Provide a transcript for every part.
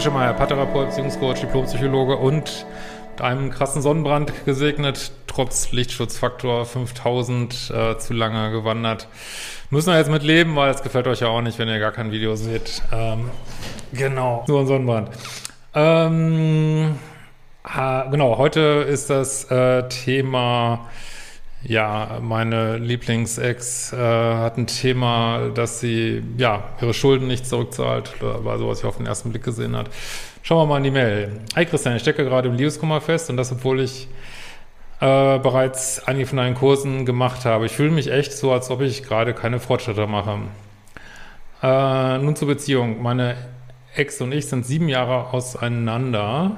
Christian Schemeier, Paartherapeut, Beziehungscoach, Diplompsychologe und mit einem krassen Sonnenbrand gesegnet, trotz Lichtschutzfaktor 5000 äh, zu lange gewandert. Müssen wir jetzt mit leben, weil es gefällt euch ja auch nicht, wenn ihr gar kein Video seht. Ähm, genau, nur ein Sonnenbrand. Ähm, ah, genau, heute ist das äh, Thema ja, meine Lieblingsex äh, hat ein Thema, dass sie ja ihre Schulden nicht zurückzahlt. War so, was ich auf den ersten Blick gesehen hat. Schauen wir mal in die Mail. Hi Christian, ich stecke gerade im Liebeskummer fest und das, obwohl ich äh, bereits einige von deinen Kursen gemacht habe. Ich fühle mich echt so, als ob ich gerade keine Fortschritte mache. Äh, nun zur Beziehung. Meine Ex und ich sind sieben Jahre auseinander.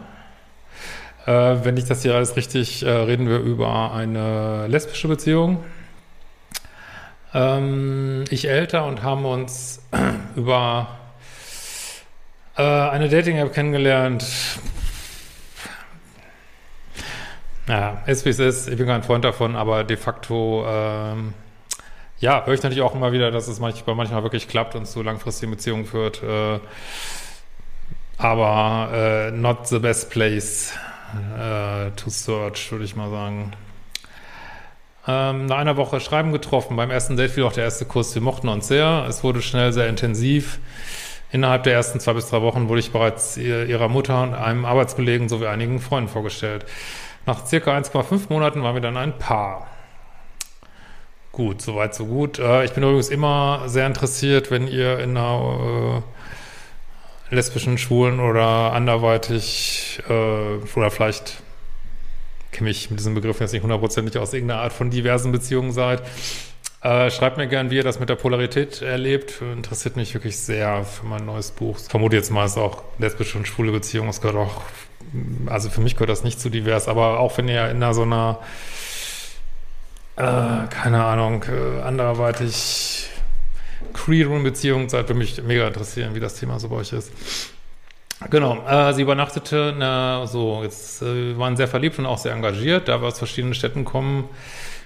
Äh, wenn ich das hier alles richtig, äh, reden wir über eine lesbische Beziehung. Ähm, ich älter und haben uns über äh, eine Dating-App kennengelernt. Naja, ist wie es ist. Ich bin kein Freund davon, aber de facto, ähm, ja, höre ich natürlich auch immer wieder, dass es manchmal, manchmal wirklich klappt und zu langfristigen Beziehungen führt. Äh, aber äh, not the best place äh, to search, würde ich mal sagen. Ähm, nach einer Woche Schreiben getroffen. Beim ersten Date fiel auch der erste Kurs. Wir mochten uns sehr. Es wurde schnell sehr intensiv. Innerhalb der ersten zwei bis drei Wochen wurde ich bereits ihrer Mutter und einem Arbeitskollegen sowie einigen Freunden vorgestellt. Nach circa 1,5 Monaten waren wir dann ein Paar. Gut, soweit so gut. Äh, ich bin übrigens immer sehr interessiert, wenn ihr in einer äh, lesbischen, schwulen oder anderweitig äh, oder vielleicht kenne ich mit diesem Begriff jetzt nicht hundertprozentig aus irgendeiner Art von diversen Beziehungen seid. Äh, schreibt mir gern, wie ihr das mit der Polarität erlebt. Interessiert mich wirklich sehr für mein neues Buch. Ich vermute jetzt mal, es ist auch lesbische und schwule Beziehungen. Es gehört auch, also für mich gehört das nicht zu divers, aber auch wenn ihr in einer so einer, äh, keine Ahnung, äh, anderweitig Queer-Room-Beziehung seid, würde mich mega interessieren, wie das Thema so bei euch ist. Genau, äh, sie übernachtete, na, so, jetzt äh, waren sehr verliebt und auch sehr engagiert, da wir aus verschiedenen Städten kommen,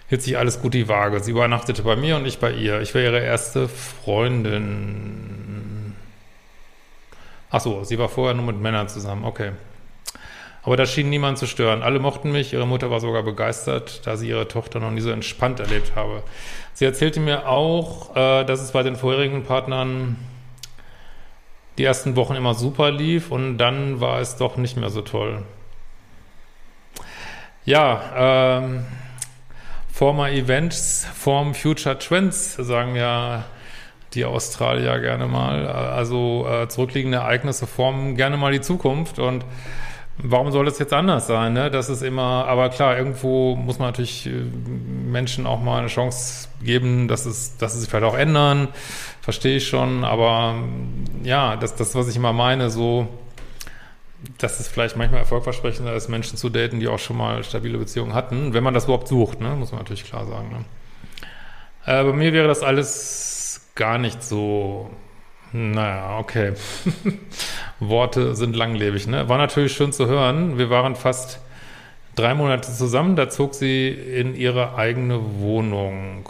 hielt sich alles gut die Waage. Sie übernachtete bei mir und ich bei ihr. Ich war ihre erste Freundin. Ach so, sie war vorher nur mit Männern zusammen, okay. Aber das schien niemand zu stören. Alle mochten mich, ihre Mutter war sogar begeistert, da sie ihre Tochter noch nie so entspannt erlebt habe. Sie erzählte mir auch, äh, dass es bei den vorherigen Partnern die ersten Wochen immer super lief und dann war es doch nicht mehr so toll. Ja, ähm, former Events form future trends, sagen ja die Australier gerne mal. Also äh, zurückliegende Ereignisse formen gerne mal die Zukunft und Warum soll das jetzt anders sein? Ne? Das ist immer, aber klar, irgendwo muss man natürlich äh, Menschen auch mal eine Chance geben, dass es, dass sie sich vielleicht auch ändern. Verstehe ich schon, aber ja, das, das, was ich immer meine, so, dass es vielleicht manchmal erfolgversprechender ist, Menschen zu daten, die auch schon mal stabile Beziehungen hatten, wenn man das überhaupt sucht, ne? muss man natürlich klar sagen. Ne? Äh, bei mir wäre das alles gar nicht so naja, okay. Worte sind langlebig, ne? War natürlich schön zu hören. Wir waren fast drei Monate zusammen. Da zog sie in ihre eigene Wohnung.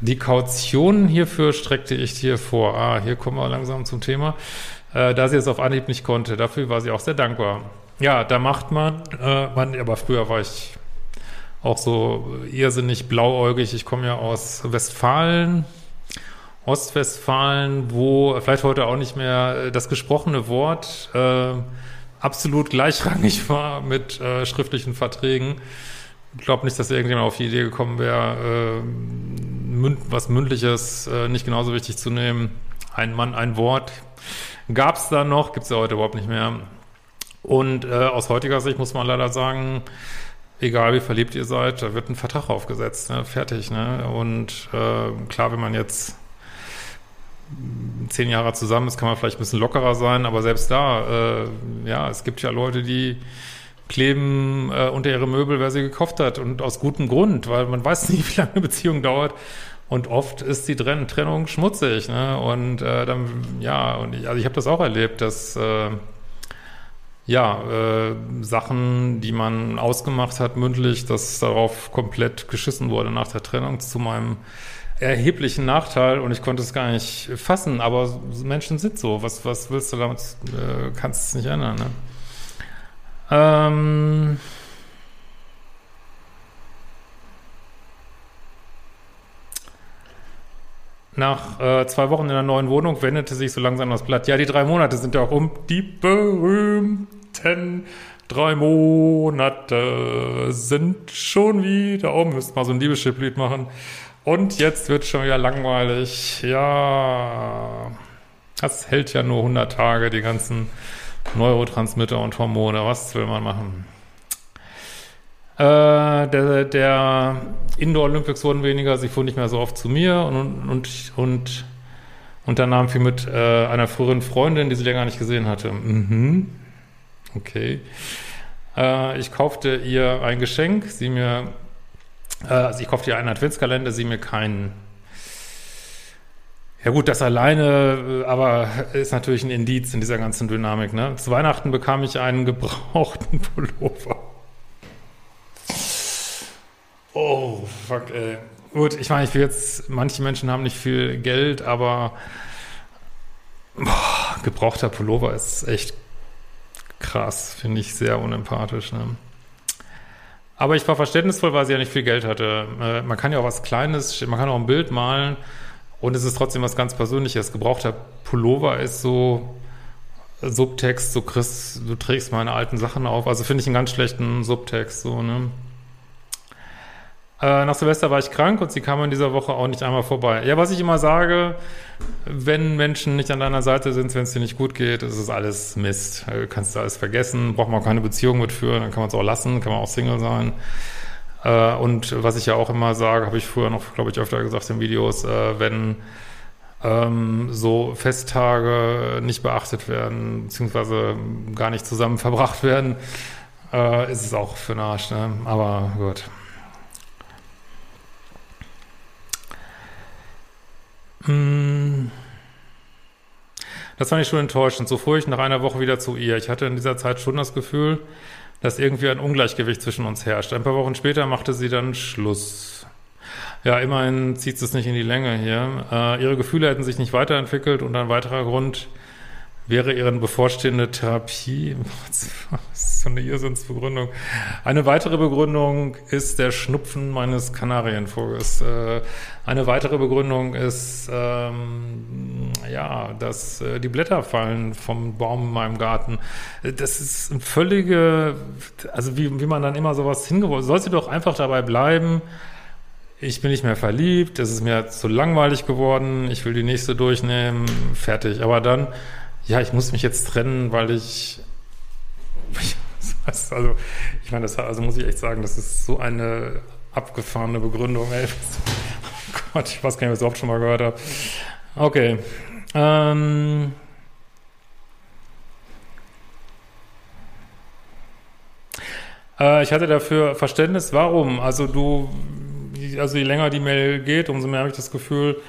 Die Kaution hierfür streckte ich dir vor. Ah, hier kommen wir langsam zum Thema. Äh, da sie es auf Anhieb nicht konnte. Dafür war sie auch sehr dankbar. Ja, da macht man, äh, man aber früher war ich auch so irrsinnig blauäugig. Ich komme ja aus Westfalen Ostwestfalen, wo vielleicht heute auch nicht mehr äh, das gesprochene Wort äh, absolut gleichrangig war mit äh, schriftlichen Verträgen. Ich glaube nicht, dass irgendjemand auf die Idee gekommen wäre, äh, münd, was Mündliches äh, nicht genauso wichtig zu nehmen. Ein Mann, ein Wort. Gab es da noch, gibt es ja heute überhaupt nicht mehr. Und äh, aus heutiger Sicht muss man leider sagen, egal wie verliebt ihr seid, da wird ein Vertrag aufgesetzt, ne? fertig. Ne? Und äh, klar, wenn man jetzt zehn Jahre zusammen ist, kann man vielleicht ein bisschen lockerer sein, aber selbst da, äh, ja, es gibt ja Leute, die kleben äh, unter ihre Möbel, wer sie gekauft hat und aus gutem Grund, weil man weiß nie, wie lange eine Beziehung dauert und oft ist die Trenn Trennung schmutzig, ne? Und äh, dann, ja, und ich, also ich habe das auch erlebt, dass äh, ja, äh, Sachen, die man ausgemacht hat, mündlich, dass darauf komplett geschissen wurde nach der Trennung zu meinem erheblichen Nachteil und ich konnte es gar nicht fassen, aber Menschen sind so. Was, was willst du damit? Äh, kannst es nicht ändern, ne? Ähm Nach äh, zwei Wochen in der neuen Wohnung wendete sich so langsam das Blatt. Ja, die drei Monate sind ja auch um. Die berühmten drei Monate sind schon wieder um. Müsst mal so ein Liebeschiff-Lied machen. Und jetzt wird schon wieder langweilig. Ja, das hält ja nur 100 Tage, die ganzen Neurotransmitter und Hormone. Was will man machen? Äh, der, der Indoor Olympics wurden weniger, sie fuhren nicht mehr so oft zu mir und, und, und unternahm viel mit äh, einer früheren Freundin, die sie länger nicht gesehen hatte. Mhm. Okay. Äh, ich kaufte ihr ein Geschenk, sie mir, also ich kaufte ihr einen Adventskalender, sie mir keinen. Ja gut, das alleine, äh, aber ist natürlich ein Indiz in dieser ganzen Dynamik. Ne? Zu Weihnachten bekam ich einen gebrauchten Pullover. Oh, fuck, ey. Gut, ich meine, ich will jetzt, manche Menschen haben nicht viel Geld, aber boah, gebrauchter Pullover ist echt krass, finde ich sehr unempathisch. Ne? Aber ich war verständnisvoll, weil sie ja nicht viel Geld hatte. Äh, man kann ja auch was Kleines, man kann auch ein Bild malen und es ist trotzdem was ganz Persönliches. Gebrauchter Pullover ist so Subtext, so Chris, du trägst meine alten Sachen auf. Also finde ich einen ganz schlechten Subtext, so, ne? Äh, nach Silvester war ich krank und sie kam in dieser Woche auch nicht einmal vorbei. Ja, was ich immer sage, wenn Menschen nicht an deiner Seite sind, wenn es dir nicht gut geht, ist es alles Mist. Du kannst du alles vergessen, braucht man keine Beziehung mitführen, dann kann man es auch lassen, kann man auch Single sein. Äh, und was ich ja auch immer sage, habe ich früher noch, glaube ich, öfter gesagt in Videos, äh, wenn ähm, so Festtage nicht beachtet werden, beziehungsweise gar nicht zusammen verbracht werden, äh, ist es auch für den Arsch. Ne? Aber gut. Das fand ich schon enttäuschend. So fuhr ich nach einer Woche wieder zu ihr. Ich hatte in dieser Zeit schon das Gefühl, dass irgendwie ein Ungleichgewicht zwischen uns herrscht. Ein paar Wochen später machte sie dann Schluss. Ja, immerhin zieht es nicht in die Länge hier. Äh, ihre Gefühle hätten sich nicht weiterentwickelt und ein weiterer Grund wäre ihre bevorstehende Therapie. So eine Irrsinnsbegründung? Eine weitere Begründung ist der Schnupfen meines Kanarienvogels. Äh, eine weitere Begründung ist, ähm, ja, dass äh, die Blätter fallen vom Baum in meinem Garten. Das ist ein völlige, also wie, wie man dann immer sowas hingeworfen, soll sie doch einfach dabei bleiben, ich bin nicht mehr verliebt, es ist mir zu langweilig geworden, ich will die nächste durchnehmen, fertig. Aber dann ja, ich muss mich jetzt trennen, weil ich, also, ich meine, das, also muss ich echt sagen, das ist so eine abgefahrene Begründung, ey. Oh Gott, ich weiß gar nicht, was ich oft schon mal gehört habe. Okay. Ähm, äh, ich hatte dafür Verständnis. Warum? Also du, also je länger die Mail geht, umso mehr habe ich das Gefühl,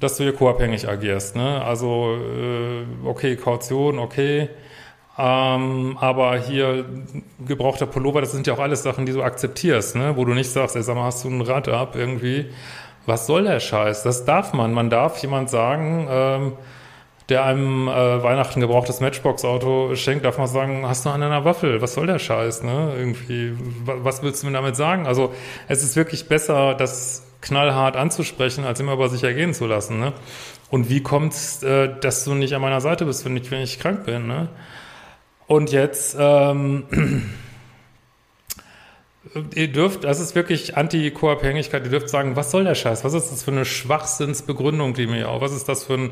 dass du hier co-abhängig agierst. Ne? Also, äh, okay, Kaution, okay. Ähm, aber hier gebrauchter Pullover, das sind ja auch alles Sachen, die du akzeptierst, ne? wo du nicht sagst, ey, sag mal, hast du ein Rad ab irgendwie? Was soll der Scheiß? Das darf man. Man darf jemand sagen, ähm, der einem äh, Weihnachten gebrauchtes Matchbox-Auto schenkt, darf man sagen, hast du an einer Waffel? Was soll der Scheiß? Ne? Irgendwie, was willst du mir damit sagen? Also es ist wirklich besser, dass knallhart anzusprechen, als immer über sich ergehen zu lassen. Ne? Und wie kommt's, äh, dass du nicht an meiner Seite bist, wenn ich, wenn ich krank bin? Ne? Und jetzt, ähm, ihr dürft, das ist wirklich Anti-Co-Abhängigkeit, ihr dürft sagen, was soll der Scheiß? Was ist das für eine Schwachsinnsbegründung, die mir auch? Was ist das für ein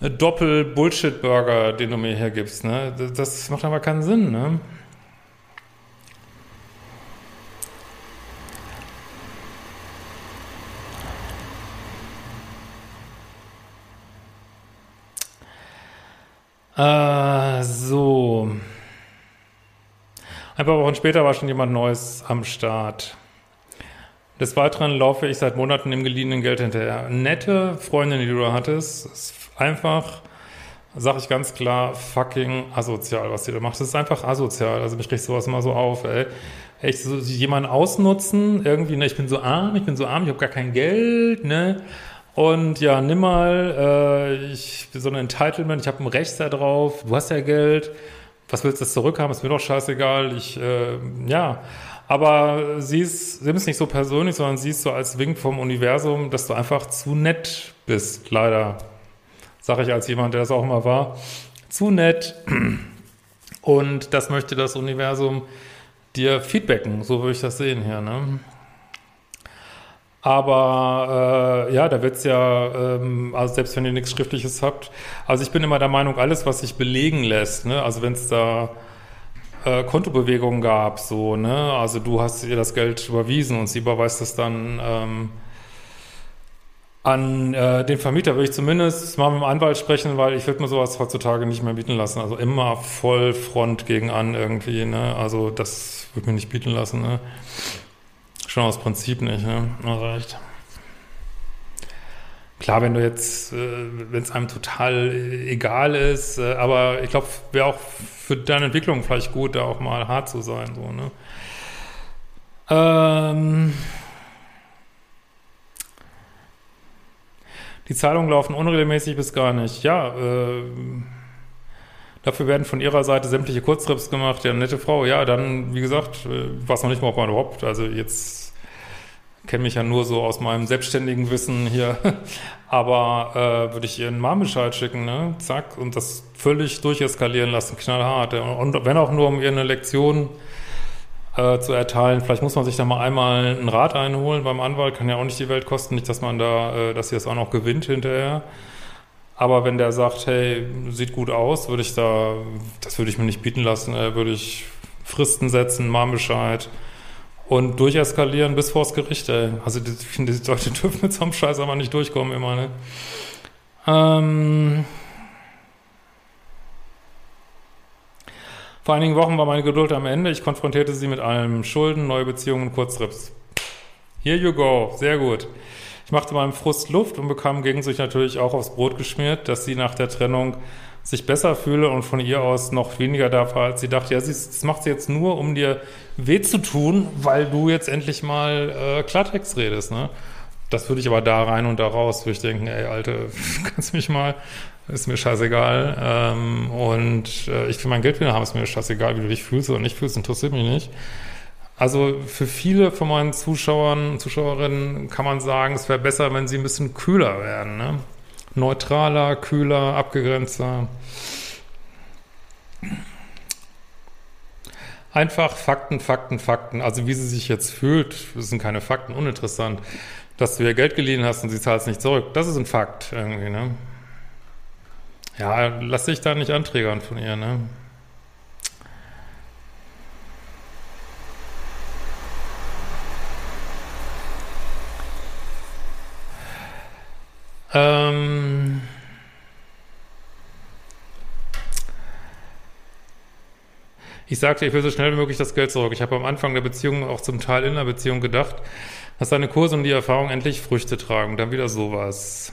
Doppel-Bullshit-Burger, den du mir hier gibst? Ne? Das macht aber keinen Sinn, ne? Äh, so. Ein paar Wochen später war schon jemand Neues am Start. Des Weiteren laufe ich seit Monaten dem geliehenen Geld hinterher. Nette Freundin, die du hattest, ist einfach, sag ich ganz klar, fucking asozial, was sie da macht. Das ist einfach asozial. Also mich riecht sowas immer so auf, ey. Echt so jemanden ausnutzen, irgendwie, ne, ich bin so arm, ich bin so arm, ich habe gar kein Geld, ne? Und ja, nimm mal, äh, ich bin so ein Entitlement, ich habe ein Recht da drauf, du hast ja Geld, was willst du das zurückhaben, ist mir doch scheißegal, ich, äh, ja. Aber sie ist, sie ist nicht so persönlich, sondern sie ist so als Wink vom Universum, dass du einfach zu nett bist, leider. Sag ich als jemand, der das auch immer war. Zu nett. Und das möchte das Universum dir feedbacken, so würde ich das sehen hier, ne? Aber äh, ja, da wird's ja, ähm, also selbst wenn ihr nichts Schriftliches habt, also ich bin immer der Meinung, alles, was sich belegen lässt, ne, also wenn es da äh, Kontobewegungen gab, so, ne, also du hast ihr das Geld überwiesen und sie überweist es dann ähm, an äh, den Vermieter, würde ich zumindest mal mit dem Anwalt sprechen, weil ich würde mir sowas heutzutage nicht mehr bieten lassen. Also immer voll Front gegen an irgendwie, ne, also das würde mir nicht bieten lassen, ne. Schon aus Prinzip nicht, ne? Also. Klar, wenn du jetzt, äh, wenn es einem total egal ist, äh, aber ich glaube, wäre auch für deine Entwicklung vielleicht gut, da auch mal hart zu sein, so, ne? Ähm die Zahlungen laufen unregelmäßig bis gar nicht. Ja, äh, Dafür werden von ihrer Seite sämtliche Kurztrips gemacht. Ja, nette Frau. Ja, dann, wie gesagt, äh, was noch nicht mal, ob man überhaupt, also jetzt kenne mich ja nur so aus meinem selbstständigen Wissen hier, aber äh, würde ich ihr einen Marmenbescheid schicken, ne? Zack, und das völlig durcheskalieren lassen, knallhart. Und wenn auch nur, um ihr eine Lektion äh, zu erteilen. Vielleicht muss man sich da mal einmal einen Rat einholen beim Anwalt, kann ja auch nicht die Welt kosten, nicht, dass man da, äh, dass sie das auch noch gewinnt hinterher. Aber wenn der sagt, hey, sieht gut aus, würde ich da, das würde ich mir nicht bieten lassen, äh, würde ich Fristen setzen, Marmbescheid und durcheskalieren bis vors Gericht, ey. Also finde, die Leute dürfen mit so einem Scheiß aber nicht durchkommen immer, ne? Ähm Vor einigen Wochen war meine Geduld am Ende. Ich konfrontierte sie mit allem. Schulden, neue Beziehungen, Kurztrips. Here you go. Sehr gut. Ich machte meinem Frust Luft und bekam gegen sich natürlich auch aufs Brot geschmiert, dass sie nach der Trennung sich besser fühle und von ihr aus noch weniger darf, als sie dachte, ja, sie, das macht sie jetzt nur, um dir weh zu tun, weil du jetzt endlich mal äh, Klartext redest, ne? Das würde ich aber da rein und da raus, würde ich denken, ey, Alte, kannst du mich mal, ist mir scheißegal. Ähm, und äh, ich will mein Geld wieder haben, ist mir scheißegal, wie du dich fühlst oder nicht fühlst, interessiert mich nicht. Also für viele von meinen Zuschauern und Zuschauerinnen kann man sagen, es wäre besser, wenn sie ein bisschen kühler werden. Ne? Neutraler, kühler, abgegrenzter. Einfach Fakten, Fakten, Fakten. Also wie sie sich jetzt fühlt, das sind keine Fakten, uninteressant. Dass du ihr Geld geliehen hast und sie zahlt es nicht zurück, das ist ein Fakt irgendwie, ne? Ja, lass dich da nicht anträgern von ihr, ne? Ähm ich sagte, ich will so schnell wie möglich das Geld zurück. Ich habe am Anfang der Beziehung auch zum Teil in der Beziehung gedacht, dass deine Kurse und die Erfahrung endlich Früchte tragen. Dann wieder sowas.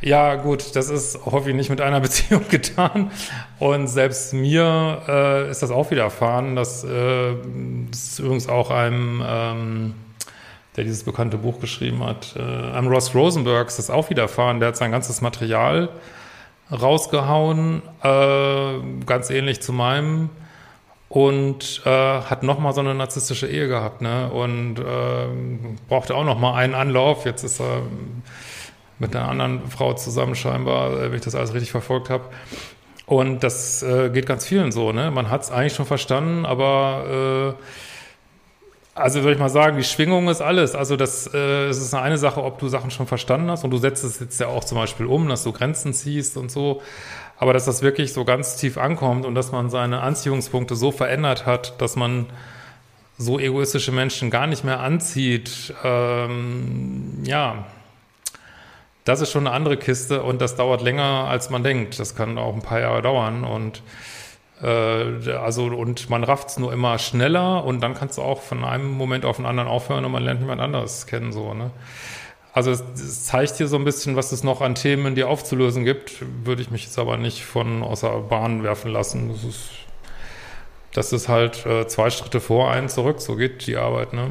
Ja, gut, das ist häufig nicht mit einer Beziehung getan. Und selbst mir äh, ist das auch wieder erfahren. Das, äh, das ist übrigens auch einem ähm, der dieses bekannte Buch geschrieben hat. Äh, am Ross Rosenberg ist das auch widerfahren. Der hat sein ganzes Material rausgehauen, äh, ganz ähnlich zu meinem und äh, hat nochmal so eine narzisstische Ehe gehabt, ne? Und äh, brauchte auch nochmal einen Anlauf. Jetzt ist er mit einer anderen Frau zusammen scheinbar, äh, wenn ich das alles richtig verfolgt habe. Und das äh, geht ganz vielen so, ne? Man hat es eigentlich schon verstanden, aber äh, also soll ich mal sagen, die Schwingung ist alles. Also das äh, es ist eine Sache, ob du Sachen schon verstanden hast und du setzt es jetzt ja auch zum Beispiel um, dass du Grenzen ziehst und so. Aber dass das wirklich so ganz tief ankommt und dass man seine Anziehungspunkte so verändert hat, dass man so egoistische Menschen gar nicht mehr anzieht, ähm, ja, das ist schon eine andere Kiste und das dauert länger, als man denkt. Das kann auch ein paar Jahre dauern und äh, also und man rafft es nur immer schneller und dann kannst du auch von einem Moment auf den anderen aufhören und man lernt jemand anderes kennen so ne. Also es, es zeigt hier so ein bisschen, was es noch an Themen in dir aufzulösen gibt. Würde ich mich jetzt aber nicht von außer Bahn werfen lassen. Das ist, das ist halt äh, zwei Schritte vor, einen zurück. So geht die Arbeit. Ne?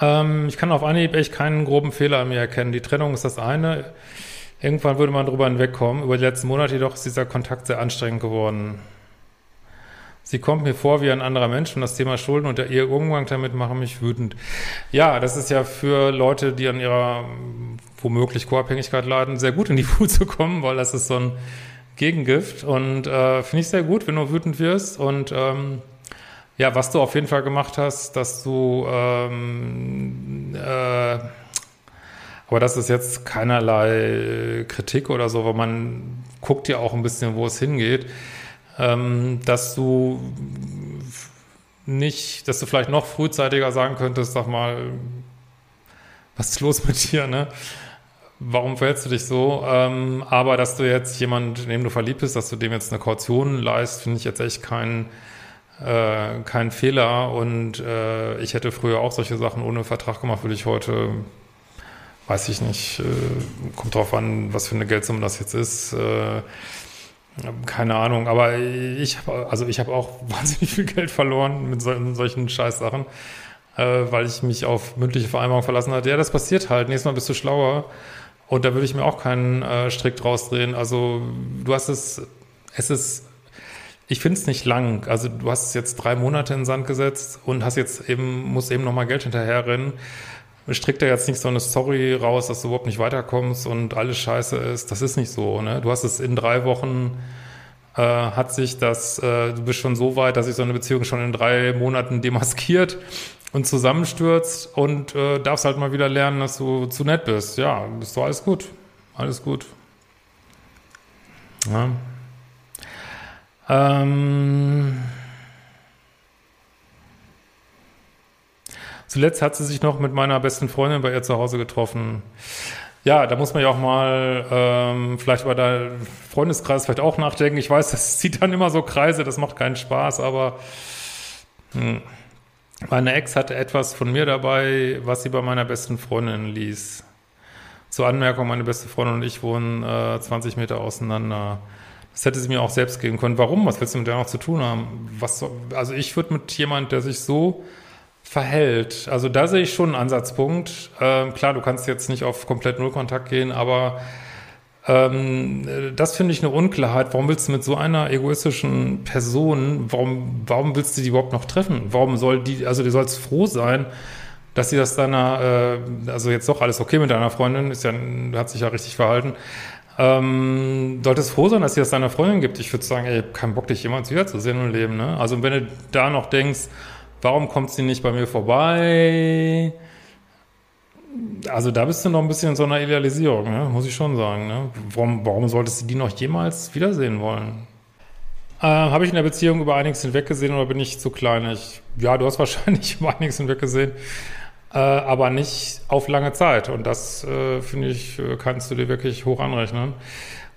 Ähm, ich kann auf Anhieb echt keinen groben Fehler an mir erkennen. Die Trennung ist das eine. Irgendwann würde man drüber hinwegkommen. Über die letzten Monate jedoch ist dieser Kontakt sehr anstrengend geworden. Sie kommt mir vor wie ein anderer Mensch und das Thema Schulden und der ihr Umgang damit machen mich wütend. Ja, das ist ja für Leute, die an ihrer womöglich Co-Abhängigkeit leiden, sehr gut in die zu kommen, weil das ist so ein Gegengift. Und äh, finde ich sehr gut, wenn du wütend wirst. Und ähm, ja, was du auf jeden Fall gemacht hast, dass du ähm, äh, aber das ist jetzt keinerlei Kritik oder so, weil man guckt ja auch ein bisschen, wo es hingeht ähm, dass du nicht, dass du vielleicht noch frühzeitiger sagen könntest, sag mal, was ist los mit dir, ne? Warum verhältst du dich so? Ähm, aber dass du jetzt jemand, in dem du verliebt bist, dass du dem jetzt eine Kaution leist, finde ich jetzt echt kein, äh, kein Fehler. Und äh, ich hätte früher auch solche Sachen ohne Vertrag gemacht, würde ich heute, weiß ich nicht, äh, kommt drauf an, was für eine Geldsumme das jetzt ist. Äh, keine Ahnung, aber ich habe also ich habe auch wahnsinnig viel Geld verloren mit, so, mit solchen Scheißsachen, äh, weil ich mich auf mündliche Vereinbarung verlassen hatte. Ja, das passiert halt. Nächstes Mal bist du schlauer. Und da würde ich mir auch keinen äh, Strick draus drehen. Also du hast es, es ist, ich finde es nicht lang. Also du hast jetzt drei Monate in den Sand gesetzt und hast jetzt eben, musst eben nochmal Geld hinterherrennen strickt da jetzt nicht so eine Story raus, dass du überhaupt nicht weiterkommst und alles scheiße ist. Das ist nicht so. Ne? Du hast es in drei Wochen, äh, hat sich das, äh, du bist schon so weit, dass sich so eine Beziehung schon in drei Monaten demaskiert und zusammenstürzt und äh, darfst halt mal wieder lernen, dass du zu nett bist. Ja, ist doch alles gut. Alles gut. Ja. Ähm Zuletzt hat sie sich noch mit meiner besten Freundin bei ihr zu Hause getroffen. Ja, da muss man ja auch mal ähm, vielleicht über deinen Freundeskreis vielleicht auch nachdenken. Ich weiß, das zieht dann immer so Kreise, das macht keinen Spaß, aber hm. meine Ex hatte etwas von mir dabei, was sie bei meiner besten Freundin ließ. Zur Anmerkung, meine beste Freundin und ich wohnen äh, 20 Meter auseinander. Das hätte sie mir auch selbst geben können. Warum? Was willst du mit der noch zu tun haben? Was, also ich würde mit jemand, der sich so verhält. Also da sehe ich schon einen Ansatzpunkt. Ähm, klar, du kannst jetzt nicht auf komplett Nullkontakt gehen, aber ähm, das finde ich eine Unklarheit. Warum willst du mit so einer egoistischen Person, warum, warum willst du die überhaupt noch treffen? Warum soll die, also du sollst froh sein, dass sie das deiner, äh, also jetzt doch alles okay mit deiner Freundin, ist ja, hat sich ja richtig verhalten. Ähm, solltest froh sein, dass sie das deiner Freundin gibt. Ich würde sagen, ey, keinen Bock, dich jemals wiederzusehen im Leben, ne? Also wenn du da noch denkst, Warum kommt sie nicht bei mir vorbei? Also da bist du noch ein bisschen in so einer Idealisierung, ne? muss ich schon sagen. Ne? Warum, warum solltest du die noch jemals wiedersehen wollen? Äh, Habe ich in der Beziehung über einiges hinweggesehen oder bin ich zu klein? Ich, ja, du hast wahrscheinlich über einiges hinweggesehen, äh, aber nicht auf lange Zeit. Und das, äh, finde ich, äh, kannst du dir wirklich hoch anrechnen.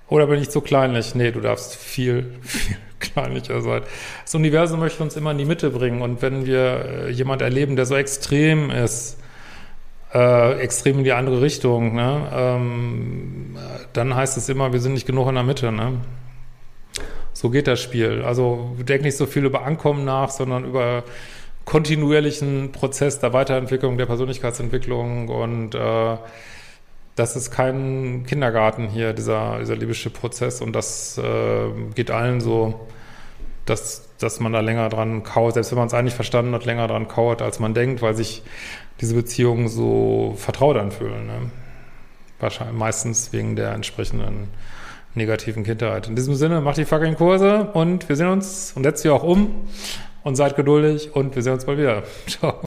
Oder bin ich zu kleinlich? Nee, du darfst viel, viel kleinlicher sein. Das Universum möchte uns immer in die Mitte bringen. Und wenn wir äh, jemand erleben, der so extrem ist, äh, extrem in die andere Richtung, ne, ähm, dann heißt es immer, wir sind nicht genug in der Mitte. Ne? So geht das Spiel. Also denk nicht so viel über Ankommen nach, sondern über kontinuierlichen Prozess der Weiterentwicklung, der Persönlichkeitsentwicklung und äh, das ist kein Kindergarten hier, dieser, dieser libysche Prozess. Und das äh, geht allen so, dass, dass man da länger dran kauert, selbst wenn man es eigentlich verstanden hat, länger dran kauert, als man denkt, weil sich diese Beziehungen so vertraut anfühlen. Ne? Wahrscheinlich meistens wegen der entsprechenden negativen Kindheit. In diesem Sinne, macht die fucking Kurse und wir sehen uns und setzt sie auch um und seid geduldig und wir sehen uns bald wieder. Ciao.